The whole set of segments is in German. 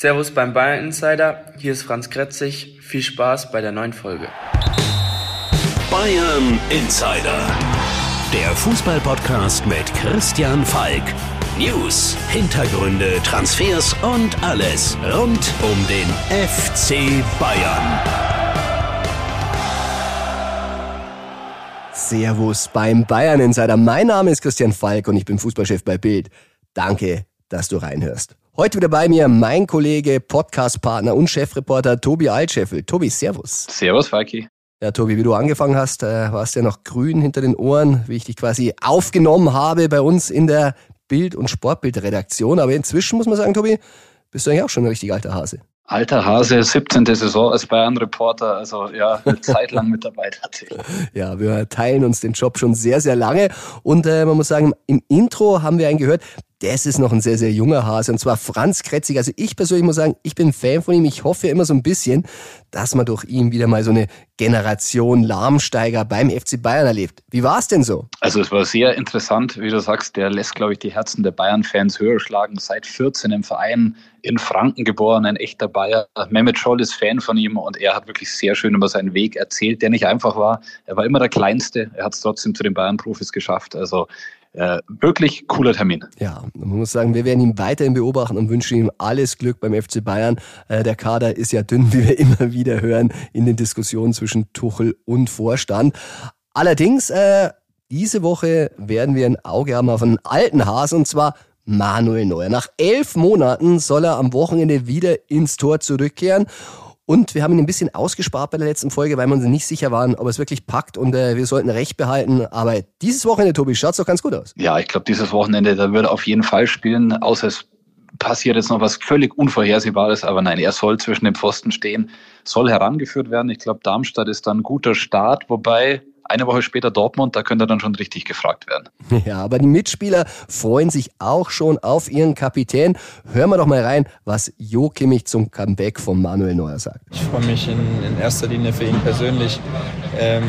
Servus beim Bayern Insider, hier ist Franz Kretzig. Viel Spaß bei der neuen Folge. Bayern Insider, der Fußballpodcast mit Christian Falk. News, Hintergründe, Transfers und alles rund um den FC Bayern. Servus beim Bayern Insider. Mein Name ist Christian Falk und ich bin Fußballchef bei Bild. Danke, dass du reinhörst. Heute wieder bei mir mein Kollege, Podcastpartner und Chefreporter Tobi Altscheffel. Tobi, Servus. Servus, Falki. Ja, Tobi, wie du angefangen hast, äh, warst ja noch grün hinter den Ohren, wie ich dich quasi aufgenommen habe bei uns in der Bild- und Sportbildredaktion. Aber inzwischen muss man sagen, Tobi, bist du eigentlich auch schon ein richtig alter Hase. Alter Hase, 17. Saison als Bayern-Reporter, also ja, eine Zeit lang mit dabei tatsächlich. Ja, wir teilen uns den Job schon sehr, sehr lange. Und äh, man muss sagen, im Intro haben wir einen gehört, das ist noch ein sehr, sehr junger Hase. Und zwar Franz Kretzig. Also ich persönlich muss sagen, ich bin Fan von ihm. Ich hoffe immer so ein bisschen, dass man durch ihn wieder mal so eine Generation Lahmsteiger beim FC Bayern erlebt. Wie war es denn so? Also es war sehr interessant, wie du sagst, der lässt, glaube ich, die Herzen der Bayern-Fans höher schlagen. Seit 14 im Verein, in Franken geboren, ein echter Bayer. Mehmet Scholl ist Fan von ihm und er hat wirklich sehr schön über seinen Weg erzählt, der nicht einfach war. Er war immer der Kleinste. Er hat es trotzdem zu den Bayern-Profis geschafft. Also äh, wirklich cooler Termin. Ja, man muss sagen, wir werden ihn weiterhin beobachten und wünschen ihm alles Glück beim FC Bayern. Äh, der Kader ist ja dünn, wie wir immer wieder hören in den Diskussionen zwischen Tuchel und Vorstand. Allerdings, äh, diese Woche werden wir ein Auge haben auf einen alten Hasen und zwar Manuel Neuer. Nach elf Monaten soll er am Wochenende wieder ins Tor zurückkehren. Und wir haben ihn ein bisschen ausgespart bei der letzten Folge, weil wir uns nicht sicher waren, ob er es wirklich packt und äh, wir sollten Recht behalten. Aber dieses Wochenende, Tobi, schaut es doch ganz gut aus. Ja, ich glaube, dieses Wochenende, da wird er auf jeden Fall spielen, außer es passiert jetzt noch was völlig Unvorhersehbares. Aber nein, er soll zwischen den Pfosten stehen, soll herangeführt werden. Ich glaube, Darmstadt ist dann ein guter Start, wobei eine Woche später Dortmund, da könnte er dann schon richtig gefragt werden. Ja, aber die Mitspieler freuen sich auch schon auf ihren Kapitän. Hören wir doch mal rein, was Jo Kimmich zum Comeback von Manuel Neuer sagt. Ich freue mich in, in, erster Linie für ihn persönlich. Ähm,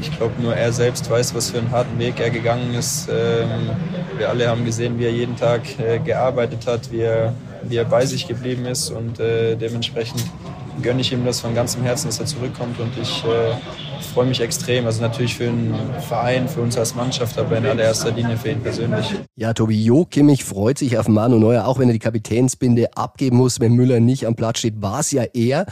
ich glaube, nur er selbst weiß, was für einen harten Weg er gegangen ist. Ähm, wir alle haben gesehen, wie er jeden Tag äh, gearbeitet hat, wie er, wie er bei sich geblieben ist und äh, dementsprechend gönne ich ihm das von ganzem Herzen, dass er zurückkommt und ich äh, freue mich extrem. Also natürlich für den Verein, für uns als Mannschaft, aber in allererster Linie für ihn persönlich. Ja, Tobi Jo Kimmich freut sich auf Manu Neuer, auch wenn er die Kapitänsbinde abgeben muss, wenn Müller nicht am Platz steht, war es ja er.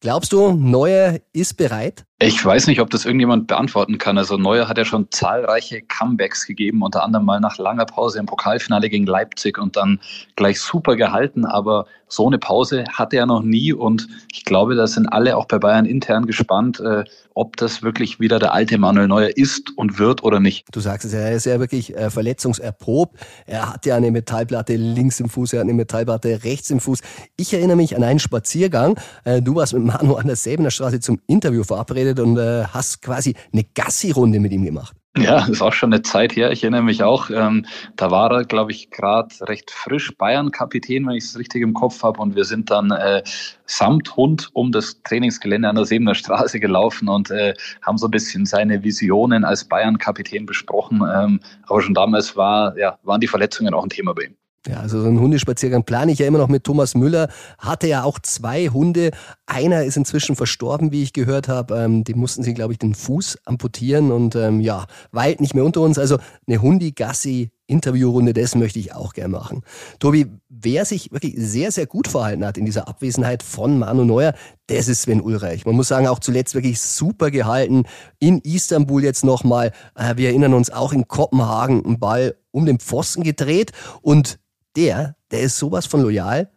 Glaubst du, Neuer ist bereit? Ich weiß nicht, ob das irgendjemand beantworten kann. Also Neuer hat ja schon zahlreiche Comebacks gegeben, unter anderem mal nach langer Pause im Pokalfinale gegen Leipzig und dann gleich super gehalten. Aber so eine Pause hatte er noch nie und ich glaube, da sind alle auch bei Bayern intern gespannt, äh, ob das wirklich wieder der alte Manuel Neuer ist und wird oder nicht. Du sagst es ja, er ist ja wirklich äh, verletzungserprobt. Er hat ja eine Metallplatte links im Fuß, er hat eine Metallplatte rechts im Fuß. Ich erinnere mich an einen Spaziergang. Äh, du warst mit Manu an der Säbener Straße zum Interview verabredet und äh, hast quasi eine Gassi-Runde mit ihm gemacht. Ja, ist auch schon eine Zeit her. Ich erinnere mich auch, ähm, da war er, glaube ich, gerade recht frisch Bayern-Kapitän, wenn ich es richtig im Kopf habe. Und wir sind dann äh, samt Hund um das Trainingsgelände an der Sebener Straße gelaufen und äh, haben so ein bisschen seine Visionen als Bayern-Kapitän besprochen. Ähm, aber schon damals war, ja, waren die Verletzungen auch ein Thema bei ihm. Ja, also so einen Hundespaziergang plane ich ja immer noch mit Thomas Müller. Hatte ja auch zwei Hunde. Einer ist inzwischen verstorben, wie ich gehört habe. Ähm, dem mussten sie, glaube ich, den Fuß amputieren und ähm, ja, weit nicht mehr unter uns. Also eine Hundi-Gassi Interviewrunde, das möchte ich auch gerne machen. Tobi, wer sich wirklich sehr, sehr gut verhalten hat in dieser Abwesenheit von Manu Neuer, das ist Sven Ulreich. Man muss sagen, auch zuletzt wirklich super gehalten. In Istanbul jetzt nochmal. Äh, wir erinnern uns auch in Kopenhagen einen Ball um den Pfosten gedreht und der, der ist sowas von loyal.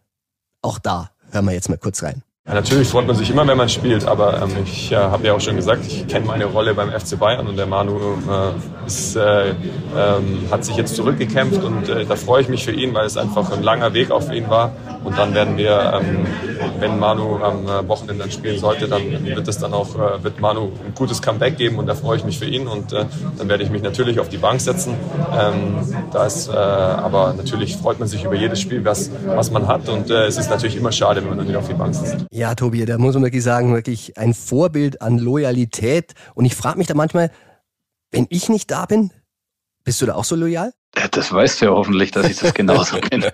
Auch da hören wir jetzt mal kurz rein. Ja, natürlich freut man sich immer, wenn man spielt, aber ähm, ich äh, habe ja auch schon gesagt, ich kenne meine Rolle beim FC Bayern und der Manu äh, ist, äh, ähm, hat sich jetzt zurückgekämpft und äh, da freue ich mich für ihn, weil es einfach ein langer Weg für ihn war. Und dann werden wir, ähm, wenn Manu am äh, Wochenende dann spielen sollte, dann wird es dann auch, äh, wird Manu ein gutes Comeback geben und da freue ich mich für ihn und äh, dann werde ich mich natürlich auf die Bank setzen. Ähm, da ist, äh, aber natürlich freut man sich über jedes Spiel, was, was man hat und äh, es ist natürlich immer schade, wenn man dann wieder auf die Bank sitzt. Ja, Tobi, da muss man wirklich sagen, wirklich ein Vorbild an Loyalität. Und ich frage mich da manchmal, wenn ich nicht da bin, Bist du da auch so loyal? Ja, das weißt du ja hoffentlich, dass ich das genauso bin.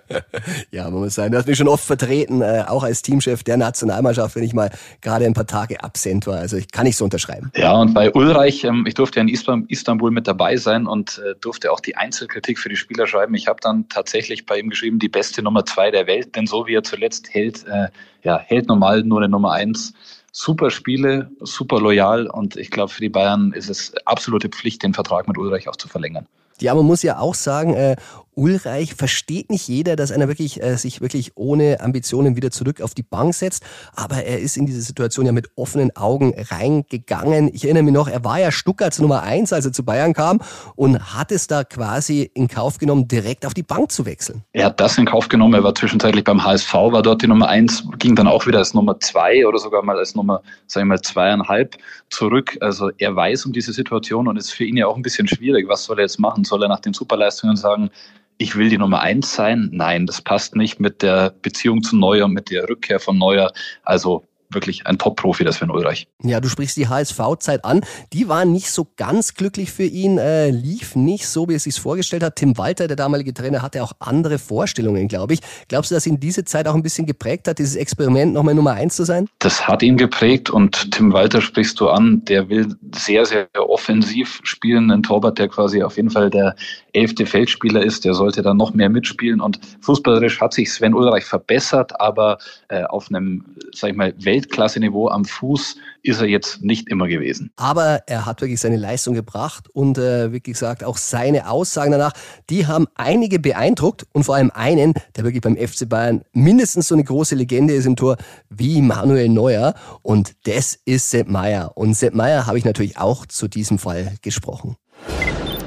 ja, man muss sagen, du hast mich schon oft vertreten, äh, auch als Teamchef der Nationalmannschaft, wenn ich mal gerade ein paar Tage absent war. Also ich kann nicht so unterschreiben. Ja, und bei Ulreich, ähm, ich durfte ja in Istanbul mit dabei sein und äh, durfte auch die Einzelkritik für die Spieler schreiben. Ich habe dann tatsächlich bei ihm geschrieben, die beste Nummer zwei der Welt, denn so wie er zuletzt hält, äh, ja, hält normal nur eine Nummer eins super Spiele, super loyal und ich glaube, für die Bayern ist es absolute Pflicht, den Vertrag mit Ulreich auch zu verlängern. Ja, man muss ja auch sagen, äh, Ulreich versteht nicht jeder, dass einer wirklich äh, sich wirklich ohne Ambitionen wieder zurück auf die Bank setzt. Aber er ist in diese Situation ja mit offenen Augen reingegangen. Ich erinnere mich noch, er war ja Stuttgarts Nummer eins, als er zu Bayern kam und hat es da quasi in Kauf genommen, direkt auf die Bank zu wechseln. Er hat das in Kauf genommen. Er war zwischenzeitlich beim HSV, war dort die Nummer eins, ging dann auch wieder als Nummer zwei oder sogar mal als Nummer, sagen wir mal, zweieinhalb zurück. Also er weiß um diese Situation und ist für ihn ja auch ein bisschen schwierig. Was soll er jetzt machen? Soll er nach den Superleistungen sagen, ich will die Nummer eins sein. Nein, das passt nicht mit der Beziehung zu Neuer, mit der Rückkehr von Neuer. Also wirklich ein Top-Profi, das Sven Ulreich. Ja, du sprichst die HSV-Zeit an. Die war nicht so ganz glücklich für ihn, äh, lief nicht so, wie er sich vorgestellt hat. Tim Walter, der damalige Trainer, hatte auch andere Vorstellungen, glaube ich. Glaubst du, dass ihn diese Zeit auch ein bisschen geprägt hat, dieses Experiment nochmal Nummer eins zu sein? Das hat ihn geprägt und Tim Walter sprichst du an, der will sehr, sehr offensiv spielen. Ein Torwart, der quasi auf jeden Fall der elfte Feldspieler ist, der sollte dann noch mehr mitspielen. Und fußballerisch hat sich Sven Ulreich verbessert, aber äh, auf einem, sag ich mal, Weltklasse-Niveau am Fuß ist er jetzt nicht immer gewesen. Aber er hat wirklich seine Leistung gebracht und äh, wie gesagt auch seine Aussagen danach, die haben einige beeindruckt und vor allem einen, der wirklich beim FC Bayern mindestens so eine große Legende ist im Tor wie Manuel Neuer und das ist Sepp Meier. Und Sepp Meier habe ich natürlich auch zu diesem Fall gesprochen.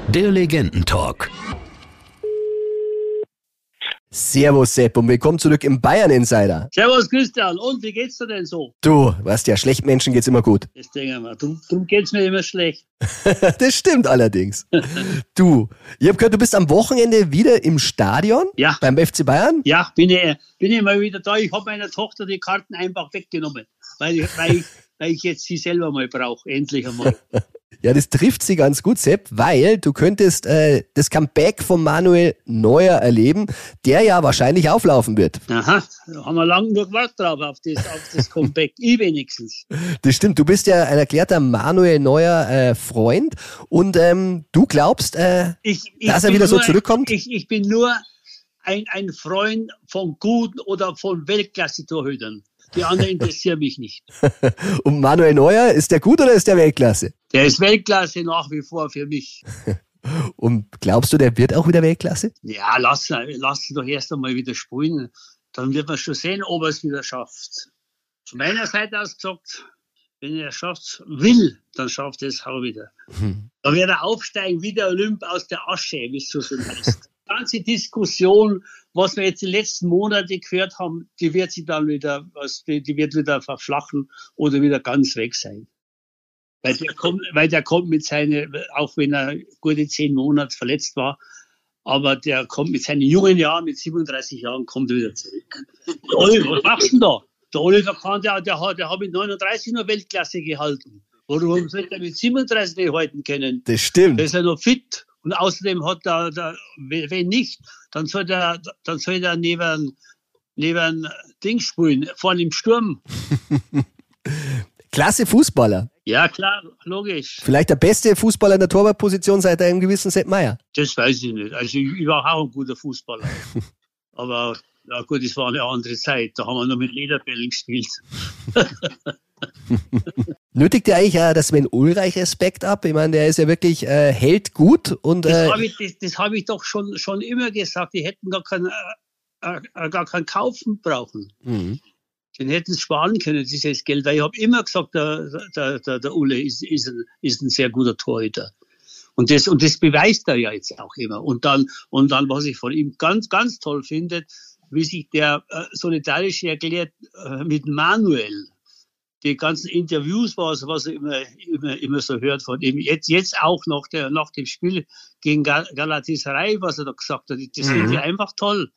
Der Legendentalk. Servus Sepp und willkommen zurück im Bayern Insider. Servus Christian, und wie geht's dir denn so? Du, weißt ja, schlecht Menschen geht's immer gut. Das denke ich mal. Drum, drum geht's mir immer schlecht. das stimmt allerdings. du, ich hab gehört, du bist am Wochenende wieder im Stadion ja. beim FC Bayern? Ja, bin ich, bin ich mal wieder da. Ich habe meiner Tochter die Karten einfach weggenommen, weil ich, weil ich, weil ich jetzt sie selber mal brauche, endlich einmal. Ja, das trifft sie ganz gut, Sepp, weil du könntest äh, das Comeback von Manuel Neuer erleben, der ja wahrscheinlich auflaufen wird. Aha, da haben wir lange nur gewartet drauf, auf das, auf das Comeback. ich wenigstens. Das stimmt, du bist ja ein erklärter Manuel Neuer äh, Freund und ähm, du glaubst, äh, ich, ich dass er wieder nur, so zurückkommt? Ich, ich bin nur ein, ein Freund von guten oder von Weltklasse-Torhütern. Die anderen interessieren mich nicht. Und Manuel Neuer, ist der gut oder ist der Weltklasse? Der ist Weltklasse nach wie vor für mich. Und glaubst du, der wird auch wieder Weltklasse? Ja, lass, lass ihn doch erst einmal wieder spielen. Dann wird man schon sehen, ob er es wieder schafft. Von meiner Seite aus gesagt, wenn er es schafft, will, dann schafft er es auch wieder. Hm. Dann wird er aufsteigen wie der Olymp aus der Asche, wie es so schön heißt ganze Diskussion, was wir jetzt die letzten Monate gehört haben, die wird sich dann wieder, die, wird wieder verflachen oder wieder ganz weg sein. Weil der kommt, weil der kommt mit seinen, auch wenn er gute zehn Monate verletzt war, aber der kommt mit seinen jungen Jahren, mit 37 Jahren, kommt er wieder zurück. Olli, was machst du denn da? Der Oliver Kahn, der, der, hat, der hat mit 39 nur Weltklasse gehalten. Warum sollte er mit 37 nicht halten können? Das stimmt. Der ist ja noch fit. Und außerdem hat er, der, wenn nicht, dann soll er, dann soll er neben, neben Ding spielen, vorne im Sturm. Klasse Fußballer. Ja, klar, logisch. Vielleicht der beste Fußballer in der Torwartposition seit einem gewissen Sepp Meier. Das weiß ich nicht. Also ich war auch ein guter Fußballer. Aber ja gut, es war eine andere Zeit. Da haben wir noch mit Lederbällen gespielt. Nötigt dir eigentlich äh, das Sven Ulreich Respekt ab? Ich meine, der ist ja wirklich äh, hält gut und äh, das habe ich, das, das hab ich doch schon, schon immer gesagt. Die hätten gar keinen äh, äh, gar kein Kaufen brauchen. Mhm. Den hätten sie sparen können, dieses Geld. Weil ich habe immer gesagt, der, der, der, der Ulle ist, ist, ein, ist ein sehr guter Torhüter. Und das, und das beweist er ja jetzt auch immer. Und dann, und dann, was ich von ihm ganz, ganz toll finde, wie sich der äh, solidarisch erklärt äh, mit Manuel die ganzen Interviews, was, was er immer, immer, immer so hört von ihm. Jetzt, jetzt auch nach, der, nach dem Spiel gegen Galatasaray, was er da gesagt hat, das mhm. finde ich einfach toll.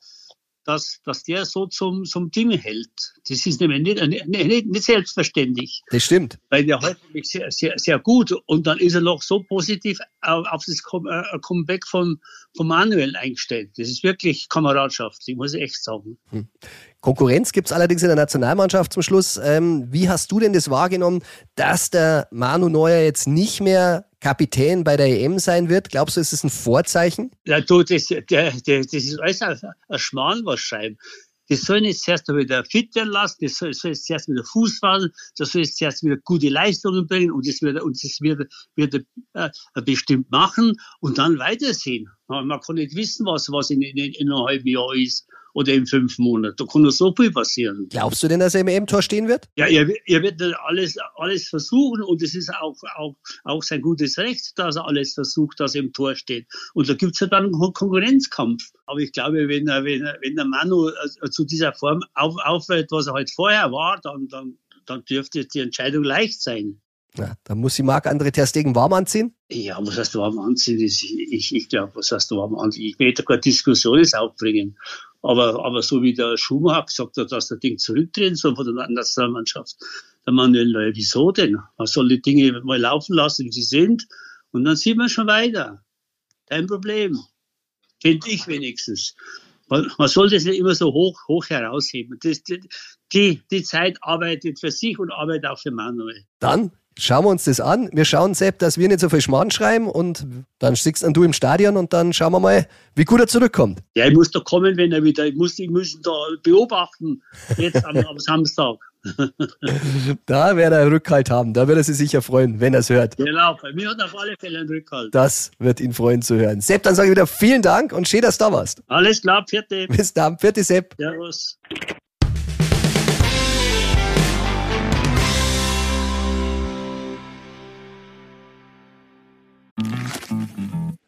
Dass, dass der so zum, zum Ding hält. Das ist nämlich nicht, nicht, nicht selbstverständlich. Das stimmt. Weil der hält nämlich sehr, sehr, sehr gut und dann ist er noch so positiv auf das äh, Comeback von, von Manuel eingestellt. Das ist wirklich kameradschaftlich, muss ich echt sagen. Hm. Konkurrenz gibt es allerdings in der Nationalmannschaft zum Schluss. Ähm, wie hast du denn das wahrgenommen, dass der Manu Neuer jetzt nicht mehr Kapitän bei der EM sein wird? Glaubst du, ist es ein Vorzeichen? Ja, du, das, der, der, das ist alles ein, ein Schmarrn, was schreiben. Das soll jetzt zuerst wieder fit werden lassen, das soll, soll jetzt zuerst wieder Fuß fahren, das soll jetzt zuerst wieder gute Leistungen bringen und das wird, das wird, wird äh, bestimmt machen und dann weitersehen. Man kann nicht wissen, was, was in, in, in einem halben Jahr ist oder in fünf Monaten. Da kann nur so viel passieren. Glaubst du denn, dass er im EM-Tor stehen wird? Ja, er, er wird alles, alles versuchen und es ist auch, auch, auch sein gutes Recht, dass er alles versucht, dass er im Tor steht. Und da gibt es ja dann einen Konkurrenzkampf. Aber ich glaube, wenn, wenn, wenn der Manu äh, zu dieser Form auf, aufhört, was er halt vorher war, dann, dann, dann dürfte die Entscheidung leicht sein. Ja, dann muss die Marc André Ter Stegen warm anziehen? Ja, was heißt warm anziehen? Ich, ich, ich glaube, was heißt warm anziehen? Ich will da keine Diskussion aufbringen. Aber, aber so wie der Schumacher gesagt hat, dass der Ding zurückdrehen soll von der Nationalmannschaft, der Manuel Neuer, wieso denn? Man soll die Dinge mal laufen lassen, wie sie sind. Und dann sieht man schon weiter. Kein Problem. Finde ich wenigstens. Man, man soll das nicht immer so hoch, hoch herausheben. Das, die, die Zeit arbeitet für sich und arbeitet auch für Manuel. Dann schauen wir uns das an. Wir schauen, Sepp, dass wir nicht so viel Schmarrn schreiben und dann dann du im Stadion und dann schauen wir mal, wie gut er zurückkommt. Ja, ich muss da kommen, wenn er wieder, ich muss, muss da beobachten, jetzt am, am Samstag. da wird er Rückhalt haben, da wird er sich sicher freuen, wenn er es hört. Genau, bei mir hat er auf alle Fälle einen Rückhalt. Das wird ihn freuen zu hören. Sepp, dann sage ich wieder vielen Dank und schön, dass du da warst. Alles klar, vierte. Bis dann, vierte Sepp. Servus.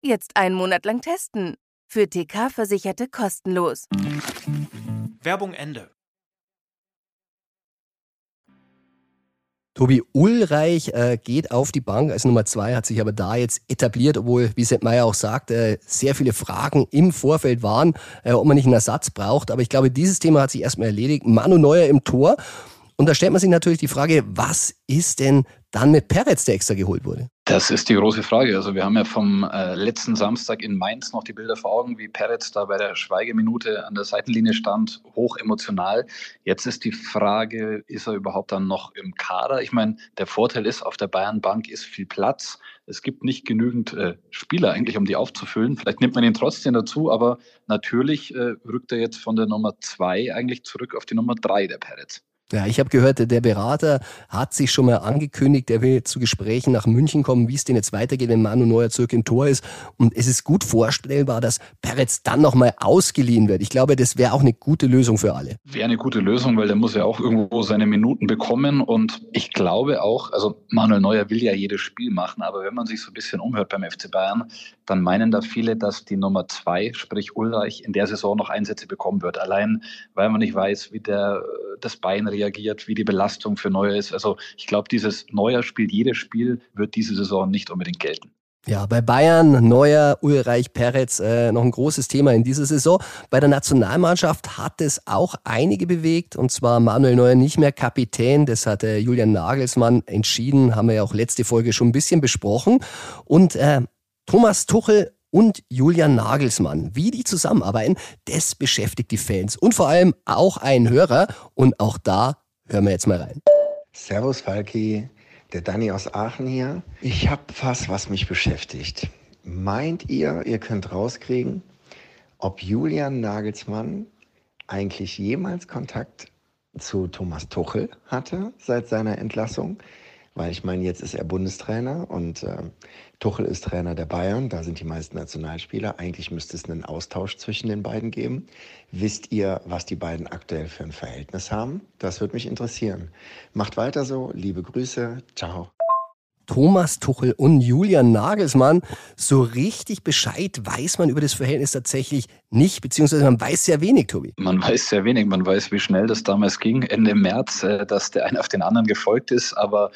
Jetzt einen Monat lang testen. Für TK-Versicherte kostenlos. Werbung Ende. Tobi Ulreich äh, geht auf die Bank als Nummer zwei, hat sich aber da jetzt etabliert, obwohl, wie Sepp Meyer auch sagt, äh, sehr viele Fragen im Vorfeld waren, äh, ob man nicht einen Ersatz braucht. Aber ich glaube, dieses Thema hat sich erstmal erledigt. Manu Neuer im Tor. Und da stellt man sich natürlich die Frage, was ist denn dann mit Peretz, der extra geholt wurde? Das ist die große Frage. Also wir haben ja vom äh, letzten Samstag in Mainz noch die Bilder vor Augen, wie Peretz da bei der Schweigeminute an der Seitenlinie stand, hoch emotional. Jetzt ist die Frage, ist er überhaupt dann noch im Kader? Ich meine, der Vorteil ist, auf der Bayernbank ist viel Platz. Es gibt nicht genügend äh, Spieler eigentlich, um die aufzufüllen. Vielleicht nimmt man ihn trotzdem dazu, aber natürlich äh, rückt er jetzt von der Nummer zwei eigentlich zurück auf die Nummer drei, der Peretz. Ja, ich habe gehört, der Berater hat sich schon mal angekündigt, er will zu Gesprächen nach München kommen, wie es denn jetzt weitergeht, wenn Manu Neuer zurück im Tor ist. Und es ist gut vorstellbar, dass Peretz dann nochmal ausgeliehen wird. Ich glaube, das wäre auch eine gute Lösung für alle. Wäre eine gute Lösung, weil der muss ja auch irgendwo seine Minuten bekommen. Und ich glaube auch, also Manuel Neuer will ja jedes Spiel machen, aber wenn man sich so ein bisschen umhört beim FC Bayern, dann meinen da viele, dass die Nummer zwei, sprich Ulreich, in der Saison noch Einsätze bekommen wird. Allein, weil man nicht weiß, wie der das Bein reagiert, wie die Belastung für Neuer ist. Also ich glaube, dieses Neuer spielt jedes Spiel, wird diese Saison nicht unbedingt gelten. Ja, bei Bayern, Neuer, Ulreich, Peretz, äh, noch ein großes Thema in dieser Saison. Bei der Nationalmannschaft hat es auch einige bewegt, und zwar Manuel Neuer nicht mehr Kapitän, das hat äh, Julian Nagelsmann entschieden, haben wir ja auch letzte Folge schon ein bisschen besprochen. Und äh, Thomas Tuchel und Julian Nagelsmann. Wie die zusammenarbeiten, das beschäftigt die Fans und vor allem auch einen Hörer. Und auch da hören wir jetzt mal rein. Servus Falki, der Danny aus Aachen hier. Ich habe was, was mich beschäftigt. Meint ihr, ihr könnt rauskriegen, ob Julian Nagelsmann eigentlich jemals Kontakt zu Thomas Tuchel hatte seit seiner Entlassung? Weil ich meine, jetzt ist er Bundestrainer und äh, Tuchel ist Trainer der Bayern. Da sind die meisten Nationalspieler. Eigentlich müsste es einen Austausch zwischen den beiden geben. Wisst ihr, was die beiden aktuell für ein Verhältnis haben? Das würde mich interessieren. Macht weiter so. Liebe Grüße. Ciao. Thomas Tuchel und Julian Nagelsmann. So richtig Bescheid weiß man über das Verhältnis tatsächlich nicht, beziehungsweise man weiß sehr wenig, Tobi. Man weiß sehr wenig. Man weiß, wie schnell das damals ging, Ende März, äh, dass der eine auf den anderen gefolgt ist. Aber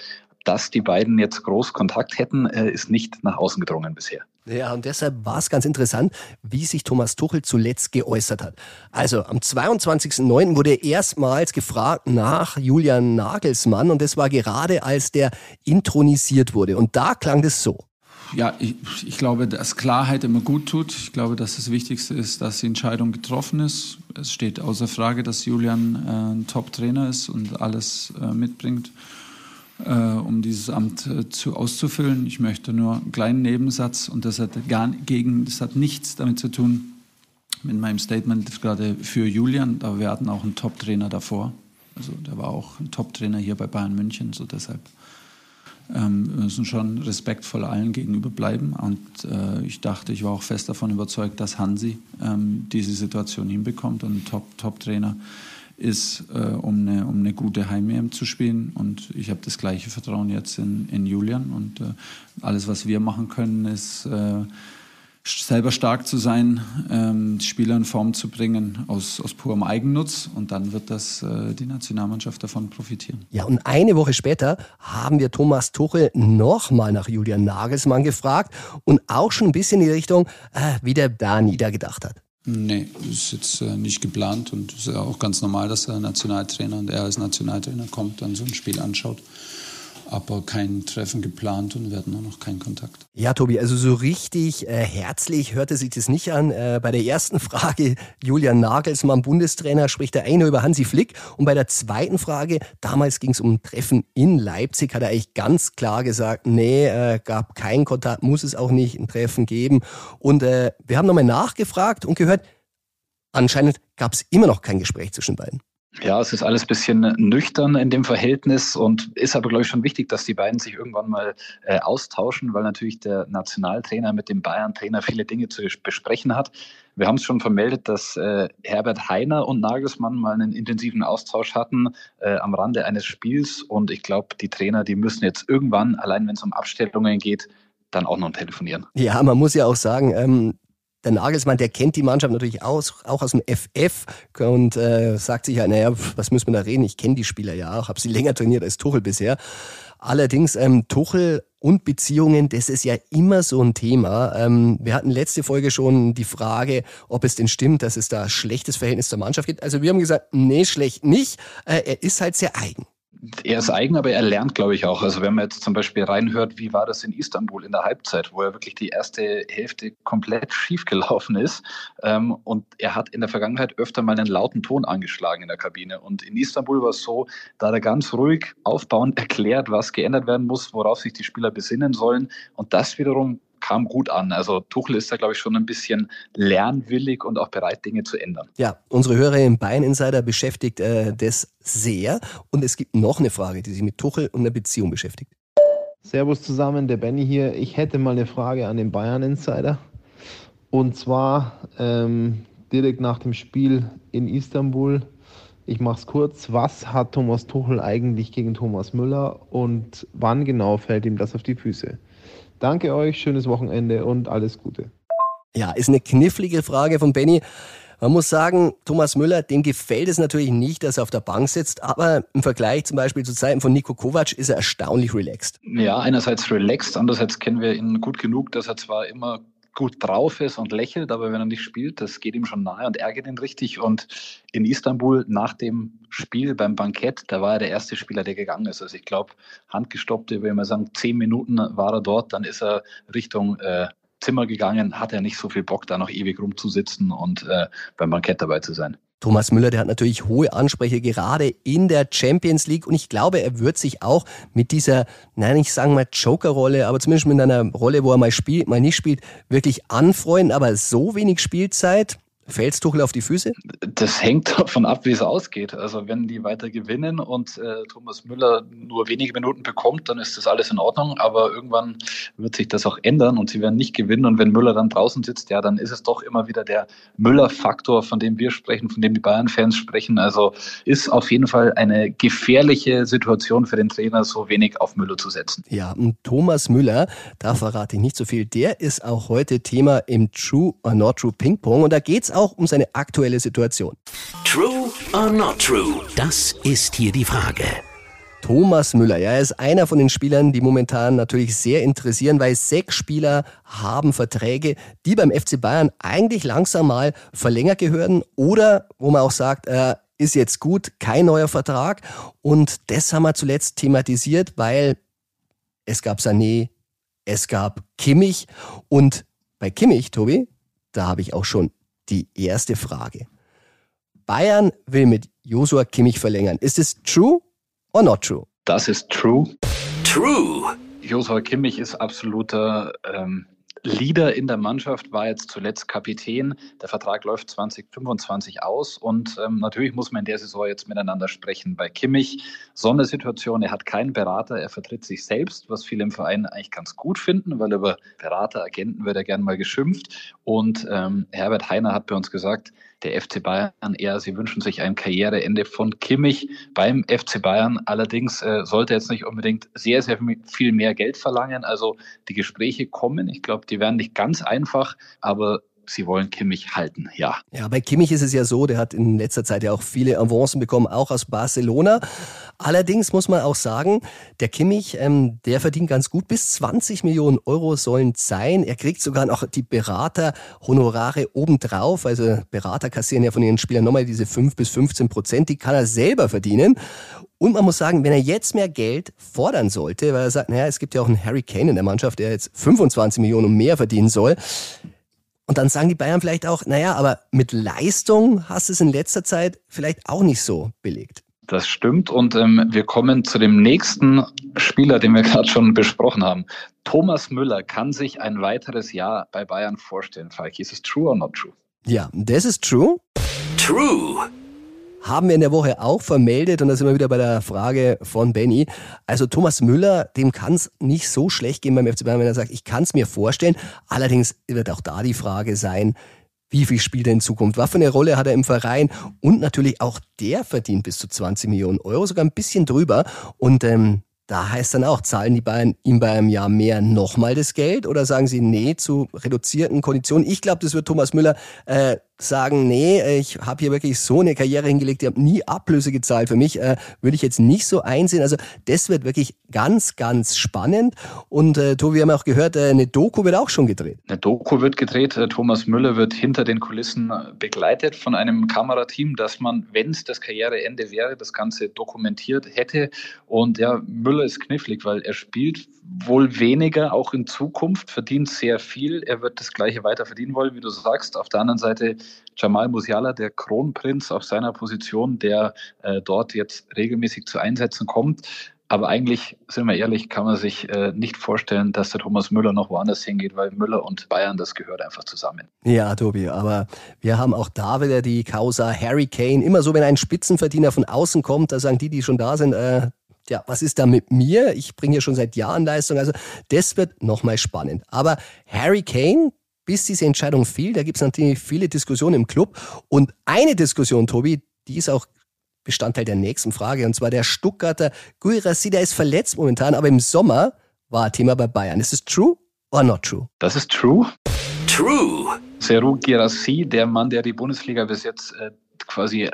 dass die beiden jetzt groß Kontakt hätten, äh, ist nicht nach außen gedrungen bisher. Ja, und deshalb war es ganz interessant, wie sich Thomas Tuchel zuletzt geäußert hat. Also am 22.09. wurde er erstmals gefragt nach Julian Nagelsmann und das war gerade als der intronisiert wurde. Und da klang das so. Ja, ich, ich glaube, dass Klarheit immer gut tut. Ich glaube, dass das Wichtigste ist, dass die Entscheidung getroffen ist. Es steht außer Frage, dass Julian äh, ein Top-Trainer ist und alles äh, mitbringt äh, um dieses Amt äh, zu, auszufüllen. Ich möchte nur einen kleinen Nebensatz und das hat, gar, gegen, das hat nichts damit zu tun mit meinem Statement gerade für Julian. Da wir hatten auch einen Top-Trainer davor. Also der war auch ein Top-Trainer hier bei Bayern München, so deshalb ähm, müssen schon respektvoll allen gegenüber bleiben. Und äh, ich dachte, ich war auch fest davon überzeugt, dass Hansi ähm, diese Situation hinbekommt und ein Top-Trainer top ist, äh, um, eine, um eine gute heim zu spielen. Und ich habe das gleiche Vertrauen jetzt in, in Julian. Und äh, alles, was wir machen können, ist äh, selber stark zu sein, ähm, Spieler in Form zu bringen aus, aus purem Eigennutz. Und dann wird das äh, die Nationalmannschaft davon profitieren. Ja, und eine Woche später haben wir Thomas Tuchel nochmal nach Julian Nagelsmann gefragt und auch schon ein bisschen in die Richtung, äh, wie der da niedergedacht hat. Nee, ist jetzt äh, nicht geplant und ist ja auch ganz normal, dass der Nationaltrainer und er als Nationaltrainer kommt, dann so ein Spiel anschaut. Aber kein Treffen geplant und wir hatten auch noch keinen Kontakt. Ja, Tobi, also so richtig äh, herzlich hörte sich das nicht an. Äh, bei der ersten Frage, Julian Nagelsmann, Bundestrainer, spricht der eine über Hansi Flick. Und bei der zweiten Frage, damals ging es um ein Treffen in Leipzig, hat er eigentlich ganz klar gesagt, nee, äh, gab keinen Kontakt, muss es auch nicht ein Treffen geben. Und äh, wir haben nochmal nachgefragt und gehört, anscheinend gab es immer noch kein Gespräch zwischen beiden. Ja, es ist alles ein bisschen nüchtern in dem Verhältnis und ist aber, glaube ich, schon wichtig, dass die beiden sich irgendwann mal äh, austauschen, weil natürlich der Nationaltrainer mit dem Bayern-Trainer viele Dinge zu besprechen hat. Wir haben es schon vermeldet, dass äh, Herbert Heiner und Nagelsmann mal einen intensiven Austausch hatten äh, am Rande eines Spiels und ich glaube, die Trainer, die müssen jetzt irgendwann, allein wenn es um Abstellungen geht, dann auch noch telefonieren. Ja, man muss ja auch sagen, ähm, der Nagelsmann, der kennt die Mannschaft natürlich aus, auch aus dem FF und äh, sagt sich ja, naja, was müssen wir da reden? Ich kenne die Spieler ja auch, habe sie länger trainiert als Tuchel bisher. Allerdings ähm, Tuchel und Beziehungen, das ist ja immer so ein Thema. Ähm, wir hatten letzte Folge schon die Frage, ob es denn stimmt, dass es da schlechtes Verhältnis zur Mannschaft gibt. Also wir haben gesagt, nee, schlecht nicht. Äh, er ist halt sehr eigen er ist eigen, aber er lernt, glaube ich, auch. Also wenn man jetzt zum Beispiel reinhört, wie war das in Istanbul in der Halbzeit, wo er wirklich die erste Hälfte komplett schief gelaufen ist. Ähm, und er hat in der Vergangenheit öfter mal einen lauten Ton angeschlagen in der Kabine. Und in Istanbul war es so, da hat er ganz ruhig aufbauend erklärt, was geändert werden muss, worauf sich die Spieler besinnen sollen. Und das wiederum kam gut an. Also Tuchel ist da, glaube ich, schon ein bisschen lernwillig und auch bereit, Dinge zu ändern. Ja, unsere Hörer im Bayern Insider beschäftigt äh, das sehr. Und es gibt noch eine Frage, die sich mit Tuchel und einer Beziehung beschäftigt. Servus zusammen, der Benny hier. Ich hätte mal eine Frage an den Bayern Insider. Und zwar ähm, direkt nach dem Spiel in Istanbul. Ich mache es kurz. Was hat Thomas Tuchel eigentlich gegen Thomas Müller und wann genau fällt ihm das auf die Füße? Danke euch, schönes Wochenende und alles Gute. Ja, ist eine knifflige Frage von Benny. Man muss sagen, Thomas Müller, dem gefällt es natürlich nicht, dass er auf der Bank sitzt, aber im Vergleich zum Beispiel zu Zeiten von Nico Kovac ist er erstaunlich relaxed. Ja, einerseits relaxed, andererseits kennen wir ihn gut genug, dass er zwar immer gut drauf ist und lächelt, aber wenn er nicht spielt, das geht ihm schon nahe und ärgert ihn richtig. Und in Istanbul nach dem Spiel beim Bankett, da war er der erste Spieler, der gegangen ist. Also ich glaube, handgestoppte, wenn wir sagen, zehn Minuten war er dort, dann ist er Richtung äh, Zimmer gegangen, hat er nicht so viel Bock, da noch ewig rumzusitzen und äh, beim Bankett dabei zu sein. Thomas Müller, der hat natürlich hohe Ansprüche gerade in der Champions League und ich glaube, er wird sich auch mit dieser, nein, ich sage mal Joker-Rolle, aber zumindest mit einer Rolle, wo er mal spielt, mal nicht spielt, wirklich anfreuen. Aber so wenig Spielzeit, Fällt's Tuchel auf die Füße? Das hängt davon ab, wie es ausgeht. Also wenn die weiter gewinnen und äh, Thomas Müller nur wenige Minuten bekommt, dann ist das alles in Ordnung. Aber irgendwann wird sich das auch ändern und sie werden nicht gewinnen. Und wenn Müller dann draußen sitzt, ja, dann ist es doch immer wieder der Müller-Faktor, von dem wir sprechen, von dem die Bayern-Fans sprechen. Also ist auf jeden Fall eine gefährliche Situation für den Trainer, so wenig auf Müller zu setzen. Ja, und Thomas Müller, da verrate ich nicht so viel, der ist auch heute Thema im True or Not True Ping Pong. Und da geht's auch um seine aktuelle Situation. True or not true? Das ist hier die Frage. Thomas Müller, ja, er ist einer von den Spielern, die momentan natürlich sehr interessieren, weil sechs Spieler haben Verträge, die beim FC Bayern eigentlich langsam mal verlängert gehören oder wo man auch sagt, äh, ist jetzt gut, kein neuer Vertrag. Und das haben wir zuletzt thematisiert, weil es gab Sané, es gab Kimmich und bei Kimmich, Tobi, da habe ich auch schon die erste Frage. Bayern will mit Josua Kimmich verlängern. Ist es true or not true? Das ist true. True. Josua Kimmich ist absoluter ähm, Leader in der Mannschaft, war jetzt zuletzt Kapitän. Der Vertrag läuft 2025 aus und ähm, natürlich muss man in der Saison jetzt miteinander sprechen. Bei Kimmich so eine Situation, er hat keinen Berater, er vertritt sich selbst, was viele im Verein eigentlich ganz gut finden, weil über Berater, Agenten wird er gern mal geschimpft. Und ähm, Herbert Heiner hat bei uns gesagt, der FC Bayern eher, sie wünschen sich ein Karriereende von Kimmich beim FC Bayern. Allerdings äh, sollte jetzt nicht unbedingt sehr, sehr viel mehr Geld verlangen. Also die Gespräche kommen. Ich glaube, die werden nicht ganz einfach, aber sie wollen Kimmich halten, ja. Ja, bei Kimmich ist es ja so, der hat in letzter Zeit ja auch viele Avancen bekommen, auch aus Barcelona. Allerdings muss man auch sagen, der Kimmich, ähm, der verdient ganz gut. Bis 20 Millionen Euro sollen sein. Er kriegt sogar noch die Beraterhonorare obendrauf. Also Berater kassieren ja von ihren Spielern nochmal diese 5 bis 15 Prozent. Die kann er selber verdienen. Und man muss sagen, wenn er jetzt mehr Geld fordern sollte, weil er sagt, naja, es gibt ja auch einen Harry Kane in der Mannschaft, der jetzt 25 Millionen und mehr verdienen soll, und dann sagen die Bayern vielleicht auch, naja, aber mit Leistung hast du es in letzter Zeit vielleicht auch nicht so belegt. Das stimmt. Und ähm, wir kommen zu dem nächsten Spieler, den wir gerade schon besprochen haben. Thomas Müller kann sich ein weiteres Jahr bei Bayern vorstellen. Falki, ist es true or not true? Ja, das ist true. True haben wir in der Woche auch vermeldet und da sind wir wieder bei der Frage von Benny. Also Thomas Müller, dem kann es nicht so schlecht gehen beim FC Bayern, wenn er sagt, ich kann es mir vorstellen. Allerdings wird auch da die Frage sein, wie viel spielt er in Zukunft? Was für eine Rolle hat er im Verein? Und natürlich auch der verdient bis zu 20 Millionen Euro, sogar ein bisschen drüber. Und ähm, da heißt dann auch, zahlen die Bayern ihm bei einem Jahr mehr nochmal das Geld oder sagen sie nee zu reduzierten Konditionen? Ich glaube, das wird Thomas Müller äh, sagen, nee, ich habe hier wirklich so eine Karriere hingelegt, ich habe nie Ablöse gezahlt. Für mich äh, würde ich jetzt nicht so einsehen. Also das wird wirklich ganz, ganz spannend. Und äh, Tobi, wir haben auch gehört, äh, eine Doku wird auch schon gedreht. Eine Doku wird gedreht. Äh, Thomas Müller wird hinter den Kulissen äh, begleitet von einem Kamerateam, dass man, wenn es das Karriereende wäre, das Ganze dokumentiert hätte. Und ja, Müller ist knifflig, weil er spielt wohl weniger, auch in Zukunft, verdient sehr viel. Er wird das Gleiche weiter verdienen wollen, wie du sagst. Auf der anderen Seite Jamal Musiala, der Kronprinz auf seiner Position, der äh, dort jetzt regelmäßig zu Einsätzen kommt. Aber eigentlich, sind wir ehrlich, kann man sich äh, nicht vorstellen, dass der Thomas Müller noch woanders hingeht, weil Müller und Bayern, das gehört einfach zusammen. Ja, Tobi, aber wir haben auch da wieder die Causa Harry Kane. Immer so, wenn ein Spitzenverdiener von außen kommt, da sagen die, die schon da sind, äh, ja, was ist da mit mir? Ich bringe ja schon seit Jahren Leistung. Also das wird nochmal spannend. Aber Harry Kane, bis diese Entscheidung fiel, da gibt es natürlich viele Diskussionen im Club. Und eine Diskussion, Tobi, die ist auch Bestandteil der nächsten Frage. Und zwar der Stuttgarter Guirassi, der ist verletzt momentan, aber im Sommer war Thema bei Bayern. Ist es true or not true? Das ist true. True. Seru Girassi, der Mann, der die Bundesliga bis jetzt äh, quasi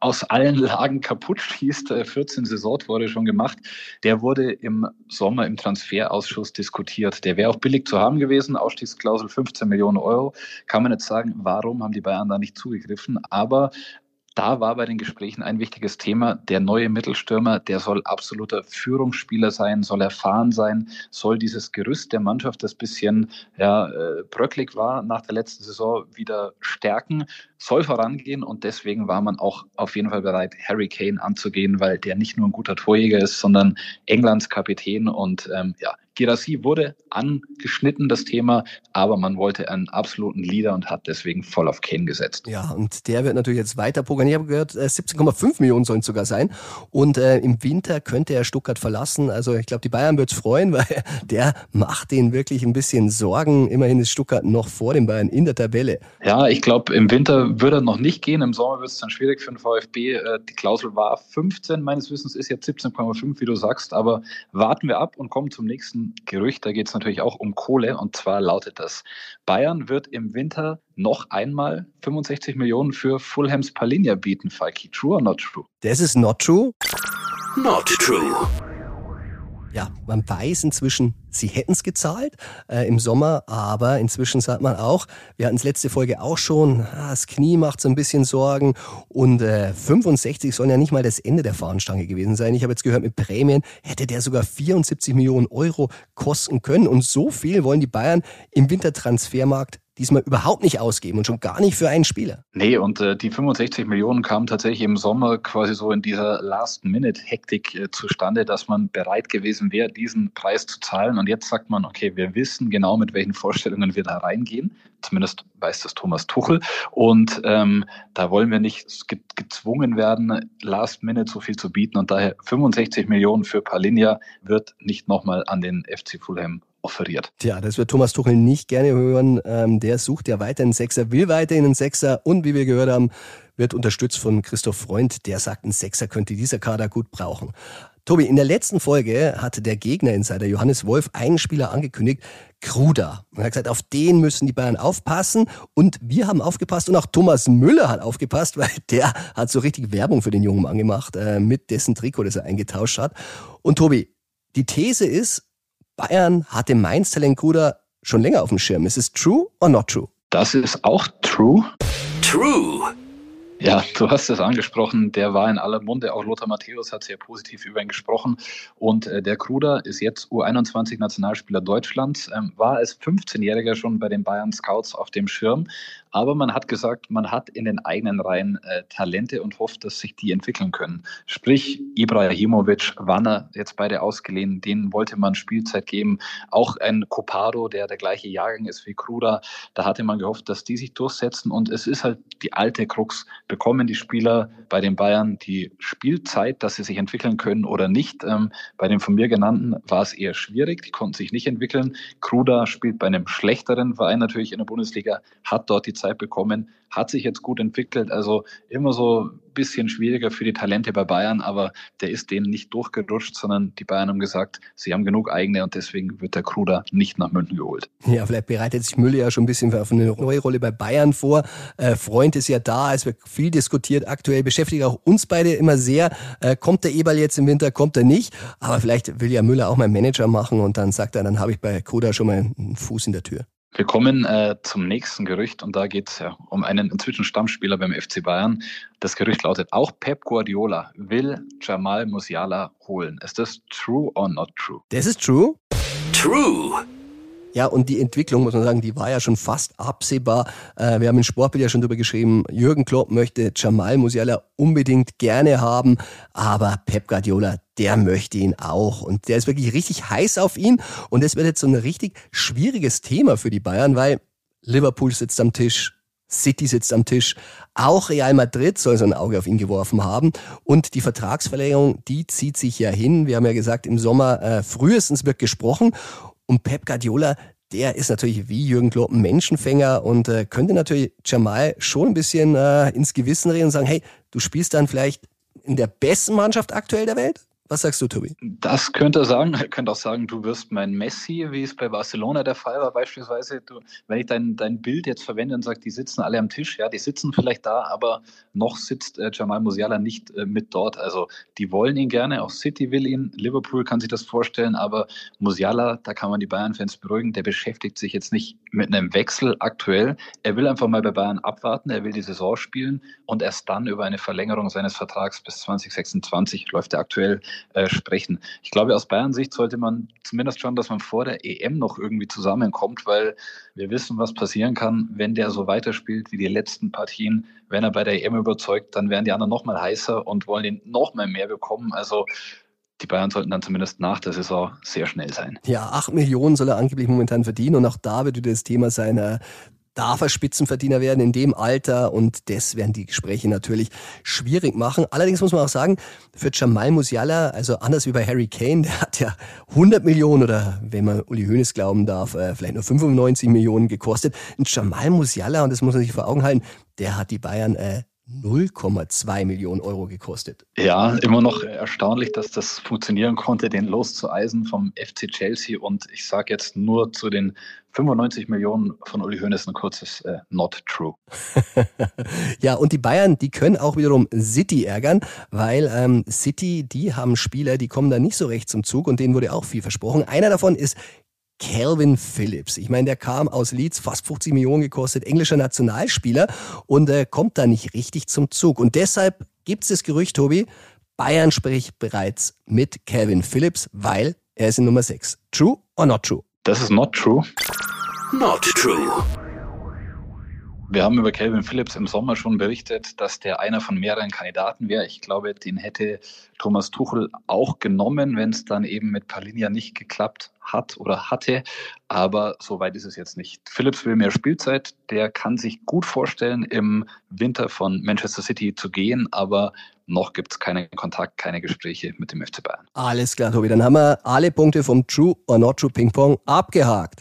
aus allen Lagen kaputt schießt, 14 Saisontore schon gemacht, der wurde im Sommer im Transferausschuss diskutiert. Der wäre auch billig zu haben gewesen, Ausstiegsklausel 15 Millionen Euro. Kann man jetzt sagen, warum haben die Bayern da nicht zugegriffen? Aber da war bei den Gesprächen ein wichtiges Thema. Der neue Mittelstürmer, der soll absoluter Führungsspieler sein, soll erfahren sein, soll dieses Gerüst der Mannschaft, das bisschen ja, äh, bröcklig war nach der letzten Saison, wieder stärken. Soll vorangehen und deswegen war man auch auf jeden Fall bereit, Harry Kane anzugehen, weil der nicht nur ein guter Torjäger ist, sondern Englands Kapitän und ähm, ja, Girassi wurde angeschnitten, das Thema, aber man wollte einen absoluten Leader und hat deswegen voll auf Kane gesetzt. Ja, und der wird natürlich jetzt weiter pokern. Ich habe gehört, 17,5 äh, Millionen sollen es sogar sein. Und äh, im Winter könnte er Stuttgart verlassen. Also ich glaube, die Bayern wird es freuen, weil der macht denen wirklich ein bisschen Sorgen. Immerhin ist Stuttgart noch vor den Bayern in der Tabelle. Ja, ich glaube, im Winter würde er noch nicht gehen. Im Sommer wird es dann schwierig für den VfB. Äh, die Klausel war 15, meines Wissens ist jetzt 17,5, wie du sagst. Aber warten wir ab und kommen zum nächsten Gerücht, da geht es natürlich auch um Kohle und zwar lautet das, Bayern wird im Winter noch einmal 65 Millionen für Fulhams Palinja bieten, Falki. True or not true? Das ist not true. Not true. Ja, man weiß inzwischen, sie hätten es gezahlt äh, im Sommer, aber inzwischen sagt man auch, wir hatten es letzte Folge auch schon, ah, das Knie macht so ein bisschen Sorgen und äh, 65 sollen ja nicht mal das Ende der Fahnenstange gewesen sein. Ich habe jetzt gehört, mit Prämien hätte der sogar 74 Millionen Euro kosten können und so viel wollen die Bayern im Wintertransfermarkt diesmal überhaupt nicht ausgeben und schon gar nicht für einen Spieler. Nee, und äh, die 65 Millionen kamen tatsächlich im Sommer quasi so in dieser Last-Minute-Hektik äh, zustande, dass man bereit gewesen wäre, diesen Preis zu zahlen. Und jetzt sagt man, okay, wir wissen genau, mit welchen Vorstellungen wir da reingehen. Zumindest weiß das Thomas Tuchel. Und ähm, da wollen wir nicht ge gezwungen werden, Last-Minute so viel zu bieten. Und daher 65 Millionen für Palinja wird nicht nochmal an den FC Fulham offeriert. Tja, das wird Thomas Tuchel nicht gerne hören. Ähm, der sucht ja weiter einen Sechser, will weiterhin einen Sechser und wie wir gehört haben, wird unterstützt von Christoph Freund. Der sagt, ein Sechser könnte dieser Kader gut brauchen. Tobi, in der letzten Folge hatte der Gegner-Insider Johannes Wolf einen Spieler angekündigt, Kruda. Und er hat gesagt, auf den müssen die Bayern aufpassen. Und wir haben aufgepasst und auch Thomas Müller hat aufgepasst, weil der hat so richtig Werbung für den jungen Mann gemacht, äh, mit dessen Trikot, das er eingetauscht hat. Und Tobi, die These ist, Bayern hat den Mainz-Talent Gruder schon länger auf dem Schirm. Ist es true or not true? Das ist auch true. True. Ja, du hast es angesprochen, der war in aller Munde. Auch Lothar Matthäus hat sehr positiv über ihn gesprochen. Und äh, der Kruder ist jetzt U21-Nationalspieler Deutschlands, ähm, war als 15-Jähriger schon bei den Bayern Scouts auf dem Schirm. Aber man hat gesagt, man hat in den eigenen Reihen äh, Talente und hofft, dass sich die entwickeln können. Sprich, Ibrahimovic, Wanner, jetzt beide ausgeliehen, denen wollte man Spielzeit geben. Auch ein Copado, der der gleiche Jahrgang ist wie Kruder, da hatte man gehofft, dass die sich durchsetzen. Und es ist halt die alte Krux bekommen die Spieler bei den Bayern die Spielzeit, dass sie sich entwickeln können oder nicht. Ähm, bei den von mir genannten war es eher schwierig, die konnten sich nicht entwickeln. Kruda spielt bei einem schlechteren Verein natürlich in der Bundesliga, hat dort die Zeit bekommen, hat sich jetzt gut entwickelt. Also immer so ein bisschen schwieriger für die Talente bei Bayern, aber der ist denen nicht durchgerutscht, sondern die Bayern haben gesagt, sie haben genug eigene und deswegen wird der Kruder nicht nach München geholt. Ja, vielleicht bereitet sich Müller ja schon ein bisschen auf eine neue Rolle bei Bayern vor. Äh, Freund ist ja da, es wird viel diskutiert aktuell, beschäftigt auch uns beide immer sehr. Äh, kommt der Eberl jetzt im Winter, kommt er nicht? Aber vielleicht will ja Müller auch mal Manager machen und dann sagt er, dann habe ich bei Kruder schon mal einen Fuß in der Tür. Wir kommen äh, zum nächsten Gerücht und da geht es ja um einen inzwischen Stammspieler beim FC Bayern. Das Gerücht lautet, auch Pep Guardiola will Jamal Musiala holen. Ist das true or not true? Das ist true. True. Ja, und die Entwicklung, muss man sagen, die war ja schon fast absehbar. Äh, wir haben in Sportbild ja schon drüber geschrieben, Jürgen Klopp möchte Jamal Musiala unbedingt gerne haben, aber Pep Guardiola, der möchte ihn auch. Und der ist wirklich richtig heiß auf ihn. Und das wird jetzt so ein richtig schwieriges Thema für die Bayern, weil Liverpool sitzt am Tisch, City sitzt am Tisch. Auch Real Madrid soll so ein Auge auf ihn geworfen haben. Und die Vertragsverlängerung, die zieht sich ja hin. Wir haben ja gesagt, im Sommer äh, frühestens wird gesprochen. Und Pep Guardiola, der ist natürlich wie Jürgen Klopp ein Menschenfänger und äh, könnte natürlich Jamal schon ein bisschen äh, ins Gewissen reden und sagen, hey, du spielst dann vielleicht in der besten Mannschaft aktuell der Welt? Was sagst du, Tobi? Das könnte er sagen. Er könnte auch sagen, du wirst mein Messi, wie es bei Barcelona der Fall war, beispielsweise. Du, wenn ich dein, dein Bild jetzt verwende und sage, die sitzen alle am Tisch, ja, die sitzen vielleicht da, aber noch sitzt äh, Jamal Musiala nicht äh, mit dort. Also die wollen ihn gerne, auch City will ihn, Liverpool kann sich das vorstellen, aber Musiala, da kann man die Bayern-Fans beruhigen, der beschäftigt sich jetzt nicht mit einem Wechsel aktuell. Er will einfach mal bei Bayern abwarten, er will die Saison spielen und erst dann über eine Verlängerung seines Vertrags bis 2026 läuft er aktuell äh, sprechen. Ich glaube, aus Bayern Sicht sollte man zumindest schauen, dass man vor der EM noch irgendwie zusammenkommt, weil wir wissen, was passieren kann, wenn der so weiterspielt wie die letzten Partien. Wenn er bei der EM überzeugt, dann werden die anderen noch mal heißer und wollen ihn noch mal mehr bekommen. Also die Bayern sollten dann zumindest nach der Saison sehr schnell sein. Ja, acht Millionen soll er angeblich momentan verdienen und auch da wird wieder das Thema sein, darf er Spitzenverdiener werden in dem Alter und das werden die Gespräche natürlich schwierig machen. Allerdings muss man auch sagen, für Jamal Musiala, also anders wie bei Harry Kane, der hat ja 100 Millionen oder wenn man Uli Hoeneß glauben darf, äh, vielleicht nur 95 Millionen gekostet. Ein Jamal Musiala, und das muss man sich vor Augen halten, der hat die Bayern äh, 0,2 Millionen Euro gekostet. Ja, immer noch erstaunlich, dass das funktionieren konnte, den loszueisen vom FC Chelsea. Und ich sage jetzt nur zu den 95 Millionen von Uli Hoeneß ein kurzes äh, Not True. ja, und die Bayern, die können auch wiederum City ärgern, weil ähm, City, die haben Spieler, die kommen da nicht so recht zum Zug und denen wurde auch viel versprochen. Einer davon ist Calvin Phillips. Ich meine, der kam aus Leeds, fast 50 Millionen gekostet, englischer Nationalspieler und äh, kommt da nicht richtig zum Zug. Und deshalb gibt es das Gerücht, Tobi, Bayern spricht bereits mit Calvin Phillips, weil er ist in Nummer 6. True or not true? Das ist not true. Not true. Wir haben über Calvin Phillips im Sommer schon berichtet, dass der einer von mehreren Kandidaten wäre. Ich glaube, den hätte Thomas Tuchel auch genommen, wenn es dann eben mit Palinia nicht geklappt hat oder hatte. Aber so weit ist es jetzt nicht. Phillips will mehr Spielzeit. Der kann sich gut vorstellen, im Winter von Manchester City zu gehen. Aber noch gibt es keinen Kontakt, keine Gespräche mit dem FC Bayern. Alles klar, Tobi. Dann haben wir alle Punkte vom True or Not True Ping Pong abgehakt.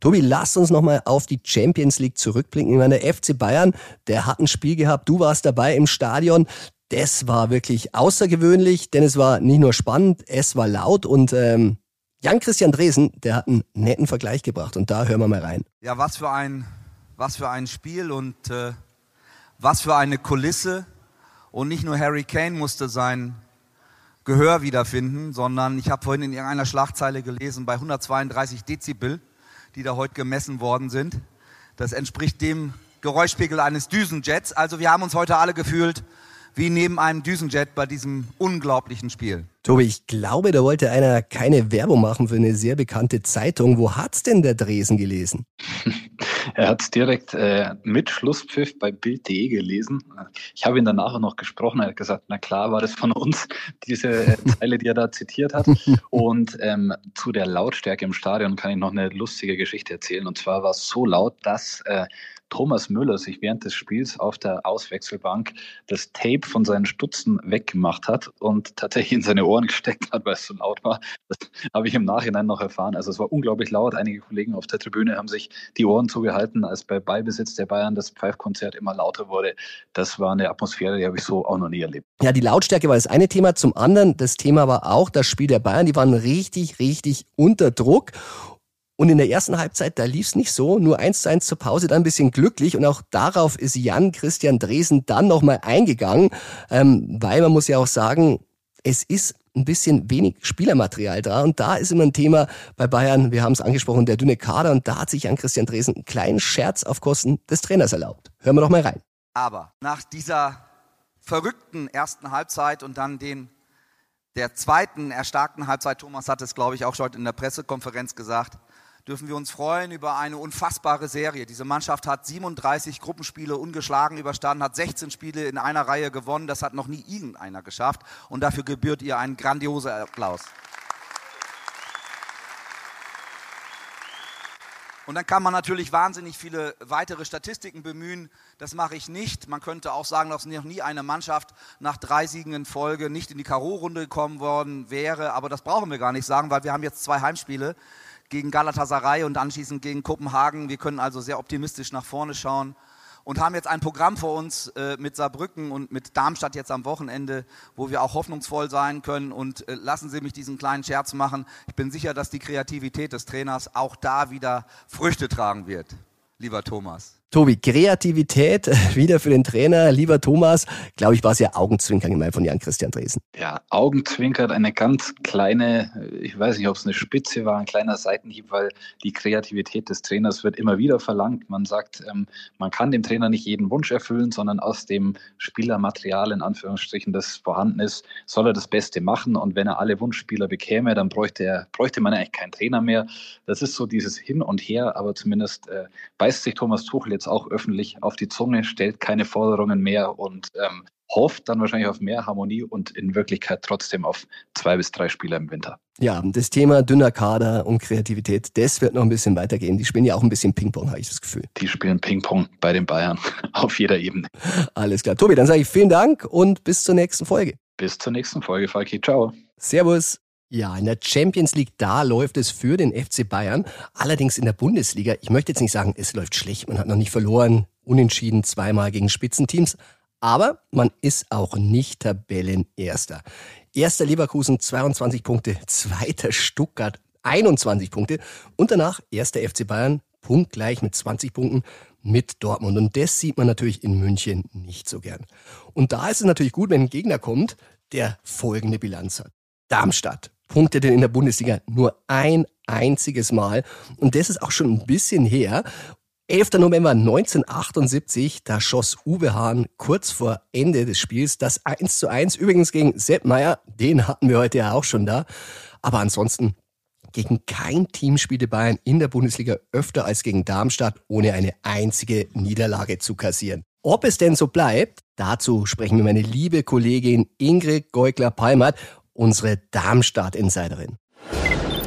Tobi, lass uns nochmal auf die Champions League zurückblicken. Ich meine, der FC Bayern, der hat ein Spiel gehabt, du warst dabei im Stadion. Das war wirklich außergewöhnlich, denn es war nicht nur spannend, es war laut und ähm, Jan-Christian Dresen, der hat einen netten Vergleich gebracht und da hören wir mal rein. Ja, was für ein, was für ein Spiel und äh, was für eine Kulisse. Und nicht nur Harry Kane musste sein Gehör wiederfinden, sondern ich habe vorhin in irgendeiner Schlagzeile gelesen, bei 132 Dezibel die da heute gemessen worden sind. Das entspricht dem Geräuschpegel eines Düsenjets. Also wir haben uns heute alle gefühlt wie neben einem Düsenjet bei diesem unglaublichen Spiel. Tobi, ich glaube, da wollte einer keine Werbung machen für eine sehr bekannte Zeitung. Wo hat's denn der Dresen gelesen? Er hat es direkt äh, mit Schlusspfiff bei Bild.de gelesen. Ich habe ihn danach noch gesprochen. Er hat gesagt, na klar war das von uns, diese äh, Zeile, die er da zitiert hat. Und ähm, zu der Lautstärke im Stadion kann ich noch eine lustige Geschichte erzählen. Und zwar war es so laut, dass äh, Thomas Müller sich während des Spiels auf der Auswechselbank das Tape von seinen Stutzen weggemacht hat und tatsächlich in seine Ohren gesteckt hat, weil es so laut war. Das habe ich im Nachhinein noch erfahren. Also es war unglaublich laut. Einige Kollegen auf der Tribüne haben sich die Ohren zugehalten, als bei Ballbesitz der Bayern das Pfeifkonzert immer lauter wurde. Das war eine Atmosphäre, die habe ich so auch noch nie erlebt. Ja, die Lautstärke war das eine Thema. Zum anderen, das Thema war auch das Spiel der Bayern. Die waren richtig, richtig unter Druck. Und in der ersten Halbzeit, da lief es nicht so, nur eins zu eins zur Pause, dann ein bisschen glücklich. Und auch darauf ist Jan Christian Dresen dann nochmal eingegangen, ähm, weil man muss ja auch sagen, es ist ein bisschen wenig Spielermaterial da. Und da ist immer ein Thema bei Bayern, wir haben es angesprochen, der dünne Kader. Und da hat sich Jan Christian Dresen einen kleinen Scherz auf Kosten des Trainers erlaubt. Hören wir doch mal rein. Aber nach dieser verrückten ersten Halbzeit und dann den der zweiten erstarkten Halbzeit, Thomas hat es, glaube ich, auch schon in der Pressekonferenz gesagt, dürfen wir uns freuen über eine unfassbare Serie. Diese Mannschaft hat 37 Gruppenspiele ungeschlagen überstanden, hat 16 Spiele in einer Reihe gewonnen. Das hat noch nie irgendeiner geschafft. Und dafür gebührt ihr ein grandioser Applaus. Und dann kann man natürlich wahnsinnig viele weitere Statistiken bemühen. Das mache ich nicht. Man könnte auch sagen, dass noch nie eine Mannschaft nach drei Siegen in Folge nicht in die K.O.-Runde gekommen worden wäre. Aber das brauchen wir gar nicht sagen, weil wir haben jetzt zwei Heimspiele gegen Galatasaray und anschließend gegen Kopenhagen. Wir können also sehr optimistisch nach vorne schauen und haben jetzt ein Programm vor uns äh, mit Saarbrücken und mit Darmstadt jetzt am Wochenende, wo wir auch hoffnungsvoll sein können. Und äh, lassen Sie mich diesen kleinen Scherz machen. Ich bin sicher, dass die Kreativität des Trainers auch da wieder Früchte tragen wird, lieber Thomas. Tobi, Kreativität wieder für den Trainer. Lieber Thomas, glaube ich, war es ja Augenzwinkern gemeint von Jan-Christian Dresen. Ja, Augenzwinkern, eine ganz kleine, ich weiß nicht, ob es eine Spitze war, ein kleiner Seitenhieb, weil die Kreativität des Trainers wird immer wieder verlangt. Man sagt, ähm, man kann dem Trainer nicht jeden Wunsch erfüllen, sondern aus dem Spielermaterial, in Anführungsstrichen, das vorhanden ist, soll er das Beste machen. Und wenn er alle Wunschspieler bekäme, dann bräuchte, er, bräuchte man eigentlich keinen Trainer mehr. Das ist so dieses Hin und Her, aber zumindest äh, beißt sich Thomas Tuchel jetzt auch öffentlich auf die Zunge, stellt keine Forderungen mehr und ähm, hofft dann wahrscheinlich auf mehr Harmonie und in Wirklichkeit trotzdem auf zwei bis drei Spieler im Winter. Ja, das Thema dünner Kader und Kreativität, das wird noch ein bisschen weitergehen. Die spielen ja auch ein bisschen Ping-Pong, habe ich das Gefühl. Die spielen Ping-Pong bei den Bayern auf jeder Ebene. Alles klar. Tobi, dann sage ich vielen Dank und bis zur nächsten Folge. Bis zur nächsten Folge, Falki. Ciao. Servus. Ja, in der Champions League, da läuft es für den FC Bayern. Allerdings in der Bundesliga, ich möchte jetzt nicht sagen, es läuft schlecht, man hat noch nicht verloren, unentschieden zweimal gegen Spitzenteams. Aber man ist auch nicht Tabellenerster. Erster Leverkusen 22 Punkte, zweiter Stuttgart 21 Punkte und danach erster FC Bayern punktgleich mit 20 Punkten mit Dortmund. Und das sieht man natürlich in München nicht so gern. Und da ist es natürlich gut, wenn ein Gegner kommt, der folgende Bilanz hat. Darmstadt punktete in der Bundesliga nur ein einziges Mal. Und das ist auch schon ein bisschen her. 11. November 1978, da schoss Uwe Hahn kurz vor Ende des Spiels das 1 zu 1, übrigens gegen Sepp Meier, den hatten wir heute ja auch schon da. Aber ansonsten gegen kein Team spielte Bayern in der Bundesliga öfter als gegen Darmstadt, ohne eine einzige Niederlage zu kassieren. Ob es denn so bleibt, dazu sprechen wir meine liebe Kollegin Ingrid Geugler-Palmert unsere Darmstadt-Insiderin.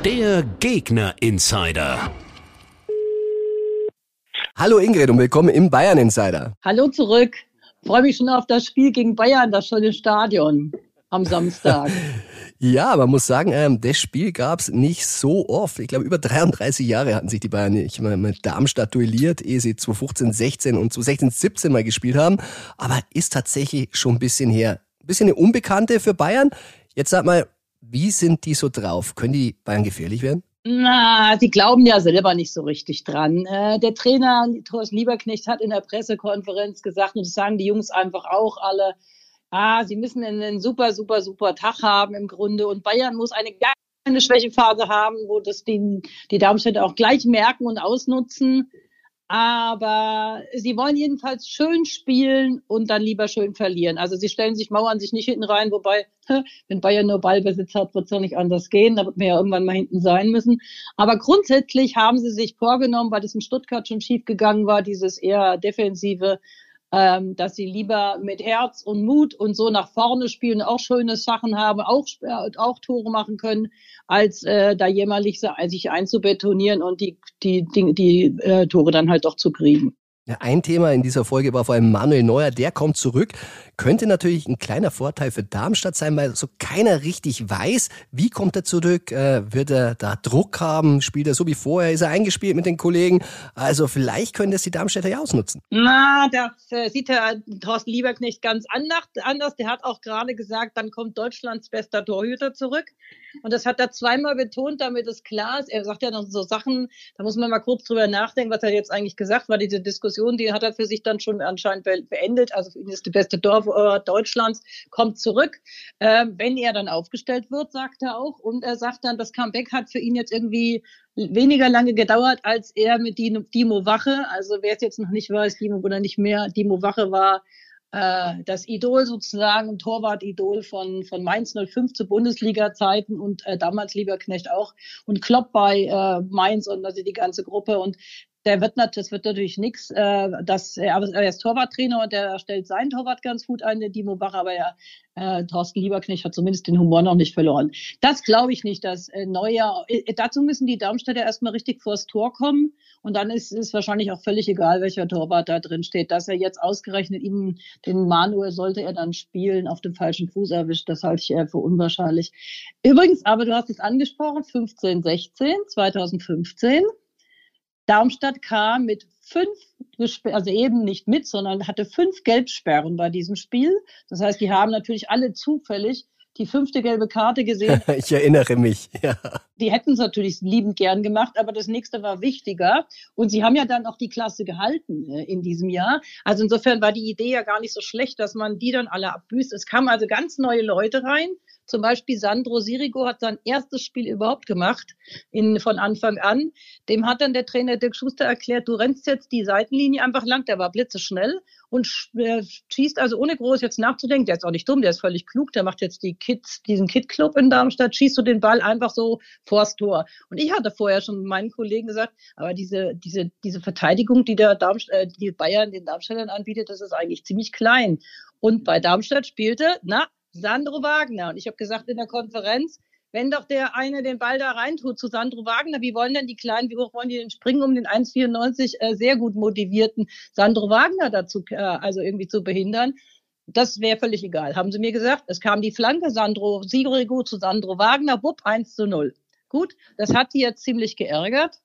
Der Gegner-Insider. Hallo Ingrid und willkommen im Bayern-Insider. Hallo zurück. Freue mich schon auf das Spiel gegen Bayern, das schöne Stadion am Samstag. ja, man muss sagen, ähm, das Spiel gab es nicht so oft. Ich glaube, über 33 Jahre hatten sich die Bayern nicht mal mit Darmstadt duelliert, ehe sie 2015, 16 und 2016, 17 mal gespielt haben. Aber ist tatsächlich schon ein bisschen her. Ein bisschen eine Unbekannte für Bayern. Jetzt sag mal, wie sind die so drauf? Können die Bayern gefährlich werden? Na, sie glauben ja selber nicht so richtig dran. Äh, der Trainer Thorsten Lieberknecht hat in der Pressekonferenz gesagt, und das sagen die Jungs einfach auch alle, ah, sie müssen einen super, super, super Tag haben im Grunde. Und Bayern muss eine kleine Schwächephase haben, wo das die, die Darmstädter auch gleich merken und ausnutzen. Aber sie wollen jedenfalls schön spielen und dann lieber schön verlieren. Also sie stellen sich, mauern sich nicht hinten rein, wobei, wenn Bayern nur Ballbesitz hat, wird es ja nicht anders gehen. Da wird man ja irgendwann mal hinten sein müssen. Aber grundsätzlich haben sie sich vorgenommen, weil das in Stuttgart schon schief gegangen war, dieses eher defensive, ähm, dass sie lieber mit Herz und Mut und so nach vorne spielen, auch schöne Sachen haben, auch, äh, auch Tore machen können, als äh, da jämmerlich sich einzubetonieren und die, die, die, die äh, Tore dann halt doch zu kriegen. Ein Thema in dieser Folge war vor allem Manuel Neuer, der kommt zurück. Könnte natürlich ein kleiner Vorteil für Darmstadt sein, weil so keiner richtig weiß, wie kommt er zurück, äh, wird er da Druck haben, spielt er so wie vorher, ist er eingespielt mit den Kollegen. Also vielleicht können das die Darmstädter ja ausnutzen. Na, das äh, sieht der Thorsten Lieberknecht ganz anders. Der hat auch gerade gesagt, dann kommt Deutschlands bester Torhüter zurück. Und das hat er zweimal betont, damit es klar ist. Er sagt ja noch so Sachen, da muss man mal kurz drüber nachdenken, was er jetzt eigentlich gesagt war. Diese Diskussion, die hat er für sich dann schon anscheinend beendet. Also für ihn ist die beste Dorf äh, Deutschlands, kommt zurück, äh, wenn er dann aufgestellt wird, sagt er auch. Und er sagt dann, das Comeback hat für ihn jetzt irgendwie weniger lange gedauert, als er mit Dimo Wache, also wer es jetzt noch nicht weiß, Dimo oder nicht mehr, Dimo Wache war äh, das Idol sozusagen, Torwart-Idol von, von Mainz 05 zu Bundesliga-Zeiten und äh, damals Lieberknecht auch und Klopp bei äh, Mainz und also die ganze Gruppe und der wird natürlich, das wird natürlich nichts, äh, dass er, ist Torwarttrainer und der stellt seinen Torwart ganz gut ein, der Dimo Bach, aber ja, äh, Thorsten Lieberknecht hat zumindest den Humor noch nicht verloren. Das glaube ich nicht, dass äh, Neuer, äh, dazu müssen die Darmstädter erstmal richtig vors Tor kommen und dann ist es wahrscheinlich auch völlig egal, welcher Torwart da drin steht. Dass er jetzt ausgerechnet ihn, den Manuel, sollte er dann spielen, auf dem falschen Fuß erwischt, das halte ich eher für unwahrscheinlich. Übrigens, aber du hast es angesprochen, 15, 16, 2015 Darmstadt kam mit fünf, also eben nicht mit, sondern hatte fünf Gelbsperren bei diesem Spiel. Das heißt, die haben natürlich alle zufällig die fünfte gelbe Karte gesehen. ich erinnere mich, ja. Die hätten es natürlich liebend gern gemacht, aber das nächste war wichtiger. Und sie haben ja dann auch die Klasse gehalten äh, in diesem Jahr. Also insofern war die Idee ja gar nicht so schlecht, dass man die dann alle abbüßt. Es kamen also ganz neue Leute rein. Zum Beispiel Sandro Sirigo hat sein erstes Spiel überhaupt gemacht in, von Anfang an. Dem hat dann der Trainer Dirk Schuster erklärt, du rennst jetzt die Seitenlinie einfach lang. Der war blitzeschnell und äh, schießt also ohne groß jetzt nachzudenken. Der ist auch nicht dumm, der ist völlig klug. Der macht jetzt die Kids, diesen Kid-Club in Darmstadt, schießt du den Ball einfach so vors Tor. Und ich hatte vorher schon meinen Kollegen gesagt, aber diese, diese, diese Verteidigung, die der Darmstadt, äh, die Bayern den Darmstädtern anbietet, das ist eigentlich ziemlich klein. Und bei Darmstadt spielte, na, Sandro Wagner. Und ich habe gesagt in der Konferenz, wenn doch der eine den Ball da reintut zu Sandro Wagner, wie wollen denn die Kleinen, wie hoch wollen die denn springen, um den 1,94 äh, sehr gut motivierten Sandro Wagner dazu, äh, also irgendwie zu behindern? Das wäre völlig egal, haben sie mir gesagt. Es kam die Flanke, Sandro Sigrigo zu Sandro Wagner, wupp, 1 zu 0. Gut, das hat die jetzt ziemlich geärgert.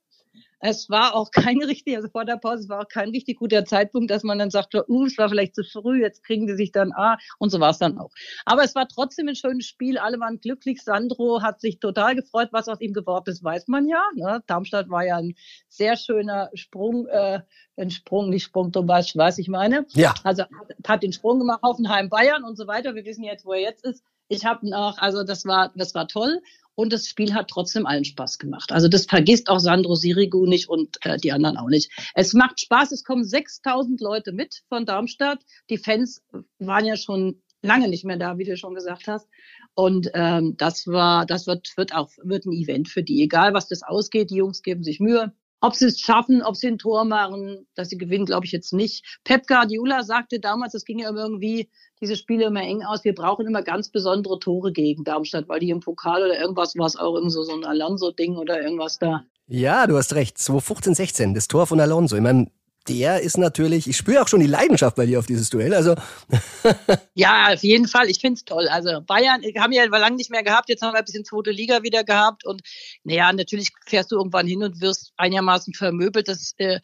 Es war auch kein richtig, also vor der Pause, es war auch kein richtig guter Zeitpunkt, dass man dann sagte, uh, es war vielleicht zu früh, jetzt kriegen die sich dann A. Und so war es dann auch. Aber es war trotzdem ein schönes Spiel. Alle waren glücklich. Sandro hat sich total gefreut. Was aus ihm geworden ist, weiß man ja. Ne? Darmstadt war ja ein sehr schöner Sprung, äh, ein Sprung, nicht Sprung, du weißt, was ich meine. Ja. Also hat, hat den Sprung gemacht, Hoffenheim, Bayern und so weiter. Wir wissen jetzt, wo er jetzt ist. Ich habe auch, also das war, das war toll und das Spiel hat trotzdem allen Spaß gemacht. Also das vergisst auch Sandro Sirigu nicht und äh, die anderen auch nicht. Es macht Spaß, es kommen 6000 Leute mit von Darmstadt. Die Fans waren ja schon lange nicht mehr da, wie du schon gesagt hast. Und ähm, das war, das wird, wird auch wird ein Event für die. Egal, was das ausgeht, die Jungs geben sich Mühe. Ob sie es schaffen, ob sie ein Tor machen, dass sie gewinnen, glaube ich jetzt nicht. Pep Guardiola sagte damals, es ging ja irgendwie diese Spiele immer eng aus. Wir brauchen immer ganz besondere Tore gegen Darmstadt, weil die im Pokal oder irgendwas war es auch irgend so, so ein Alonso-Ding oder irgendwas da. Ja, du hast recht. 2015, 16, das Tor von Alonso. Ich meine, der ist natürlich, ich spüre auch schon die Leidenschaft bei dir auf dieses Duell. Also ja, auf jeden Fall. Ich finde es toll. Also Bayern haben ja lange nicht mehr gehabt. Jetzt haben wir ein bisschen zweite Liga wieder gehabt. Und naja, natürlich fährst du irgendwann hin und wirst einigermaßen vermöbelt. Das, äh,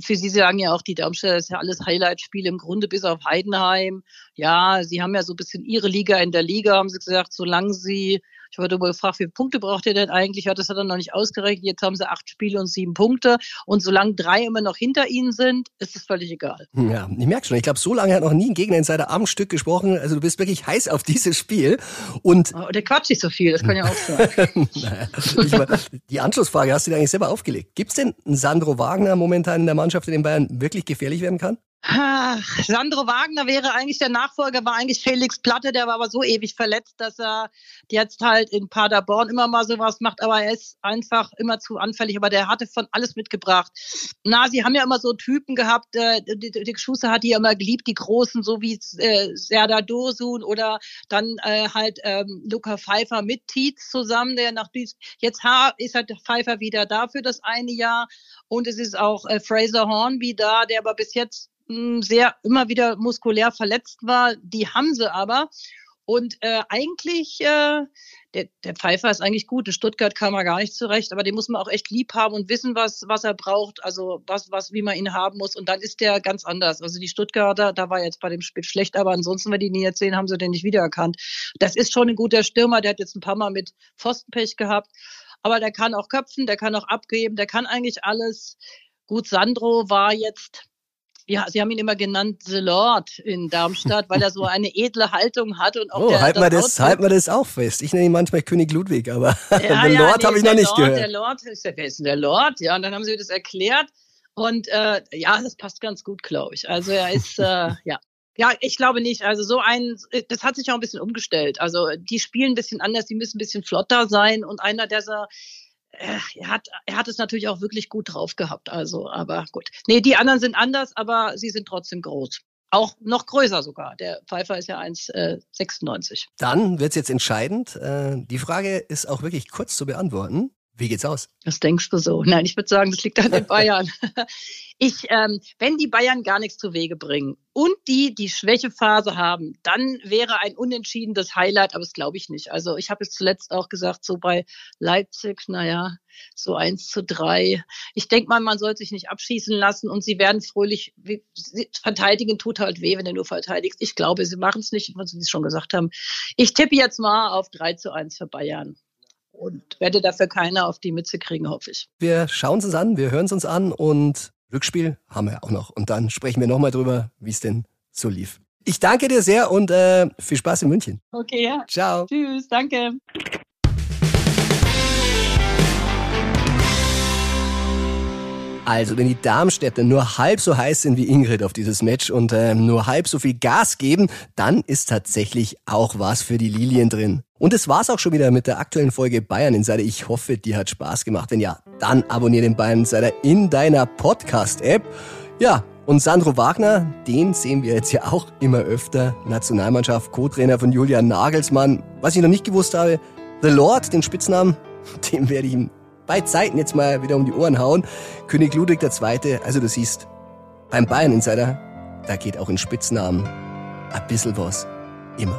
für sie sagen ja auch die Darmstädter, das ist ja alles Highlight-Spiel im Grunde bis auf Heidenheim. Ja, sie haben ja so ein bisschen ihre Liga in der Liga, haben sie gesagt, solange sie ich wurde darüber gefragt, wie viele Punkte braucht ihr denn eigentlich? Ja, das hat er noch nicht ausgerechnet. Jetzt haben sie acht Spiele und sieben Punkte. Und solange drei immer noch hinter ihnen sind, ist es völlig egal. Ja, ich merke schon. Ich glaube, so lange hat noch nie ein Gegner in seiner Stück gesprochen. Also du bist wirklich heiß auf dieses Spiel. Und oh, der quatscht nicht so viel, das kann ja auch sein. naja, die Anschlussfrage hast du dir eigentlich selber aufgelegt. Gibt es denn einen Sandro Wagner momentan in der Mannschaft, der den Bayern wirklich gefährlich werden kann? Ach, Sandro Wagner wäre eigentlich der Nachfolger, war eigentlich Felix Platte, der war aber so ewig verletzt, dass er jetzt halt in Paderborn immer mal sowas macht, aber er ist einfach immer zu anfällig, aber der hatte von alles mitgebracht. Na, sie haben ja immer so Typen gehabt, äh, die, die Schuster hat die ja immer geliebt, die Großen, so wie äh, Serda Dosun oder dann äh, halt ähm, Luca Pfeiffer mit Tietz zusammen, der nach Duis jetzt ist halt Pfeiffer wieder da für das eine Jahr und es ist auch äh, Fraser Hornby da, der aber bis jetzt sehr immer wieder muskulär verletzt war. Die haben sie aber. Und äh, eigentlich, äh, der, der Pfeiffer ist eigentlich gut. In Stuttgart kam er gar nicht zurecht, aber den muss man auch echt lieb haben und wissen, was, was er braucht, also was, was, wie man ihn haben muss. Und dann ist der ganz anders. Also die Stuttgarter, da war jetzt bei dem Spiel schlecht, aber ansonsten, wenn die ihn jetzt sehen, haben sie den nicht wiedererkannt. Das ist schon ein guter Stürmer, der hat jetzt ein paar Mal mit Pfostenpech gehabt. Aber der kann auch köpfen, der kann auch abgeben, der kann eigentlich alles. Gut, Sandro war jetzt ja, sie haben ihn immer genannt The Lord in Darmstadt, weil er so eine edle Haltung hat und auch Oh, der, halten wir das, halten wir das auch fest. Ich nenne ihn manchmal König Ludwig, aber ja, The ja, Lord nee, habe ich der noch nicht Lord, gehört. Der Lord, ist, wer ist denn der Lord? Ja, und dann haben sie das erklärt und äh, ja, das passt ganz gut, glaube ich. Also er ist, äh, ja. Ja, ich glaube nicht. Also so ein, das hat sich auch ein bisschen umgestellt. Also die spielen ein bisschen anders, die müssen ein bisschen flotter sein und einer, der so er hat, er hat es natürlich auch wirklich gut drauf gehabt. Also, aber gut. Nee, die anderen sind anders, aber sie sind trotzdem groß. Auch noch größer sogar. Der Pfeiffer ist ja 1,96. Dann wird's jetzt entscheidend. Äh, Die Frage ist auch wirklich kurz zu beantworten. Wie geht's aus? Das denkst du so. Nein, ich würde sagen, das liegt an den Bayern. Ich, ähm, wenn die Bayern gar nichts zu Wege bringen und die die Schwächephase haben, dann wäre ein Unentschieden das Highlight, aber das glaube ich nicht. Also ich habe es zuletzt auch gesagt, so bei Leipzig, naja, so eins zu drei. Ich denke mal, man sollte sich nicht abschießen lassen und sie werden fröhlich verteidigen, tut halt weh, wenn du nur verteidigst. Ich glaube, sie machen es nicht, was sie schon gesagt haben. Ich tippe jetzt mal auf 3 zu 1 für Bayern und werde dafür keiner auf die Mütze kriegen, hoffe ich. Wir schauen es uns an, wir hören es uns an und Rückspiel haben wir auch noch. Und dann sprechen wir nochmal drüber, wie es denn so lief. Ich danke dir sehr und äh, viel Spaß in München. Okay, ja. Ciao. Tschüss, danke. Also, wenn die Darmstädter nur halb so heiß sind wie Ingrid auf dieses Match und äh, nur halb so viel Gas geben, dann ist tatsächlich auch was für die Lilien drin. Und es war's auch schon wieder mit der aktuellen Folge Bayern Insider. Ich hoffe, dir hat Spaß gemacht. Wenn ja, dann abonniere den Bayern Insider in deiner Podcast-App. Ja, und Sandro Wagner, den sehen wir jetzt ja auch immer öfter. Nationalmannschaft, Co-Trainer von Julian Nagelsmann. Was ich noch nicht gewusst habe, The Lord, den Spitznamen, den werde ich ihm bei Zeiten jetzt mal wieder um die Ohren hauen. König Ludwig II., also du siehst, beim Bayern Insider, da geht auch in Spitznamen ein bisschen was. Immer.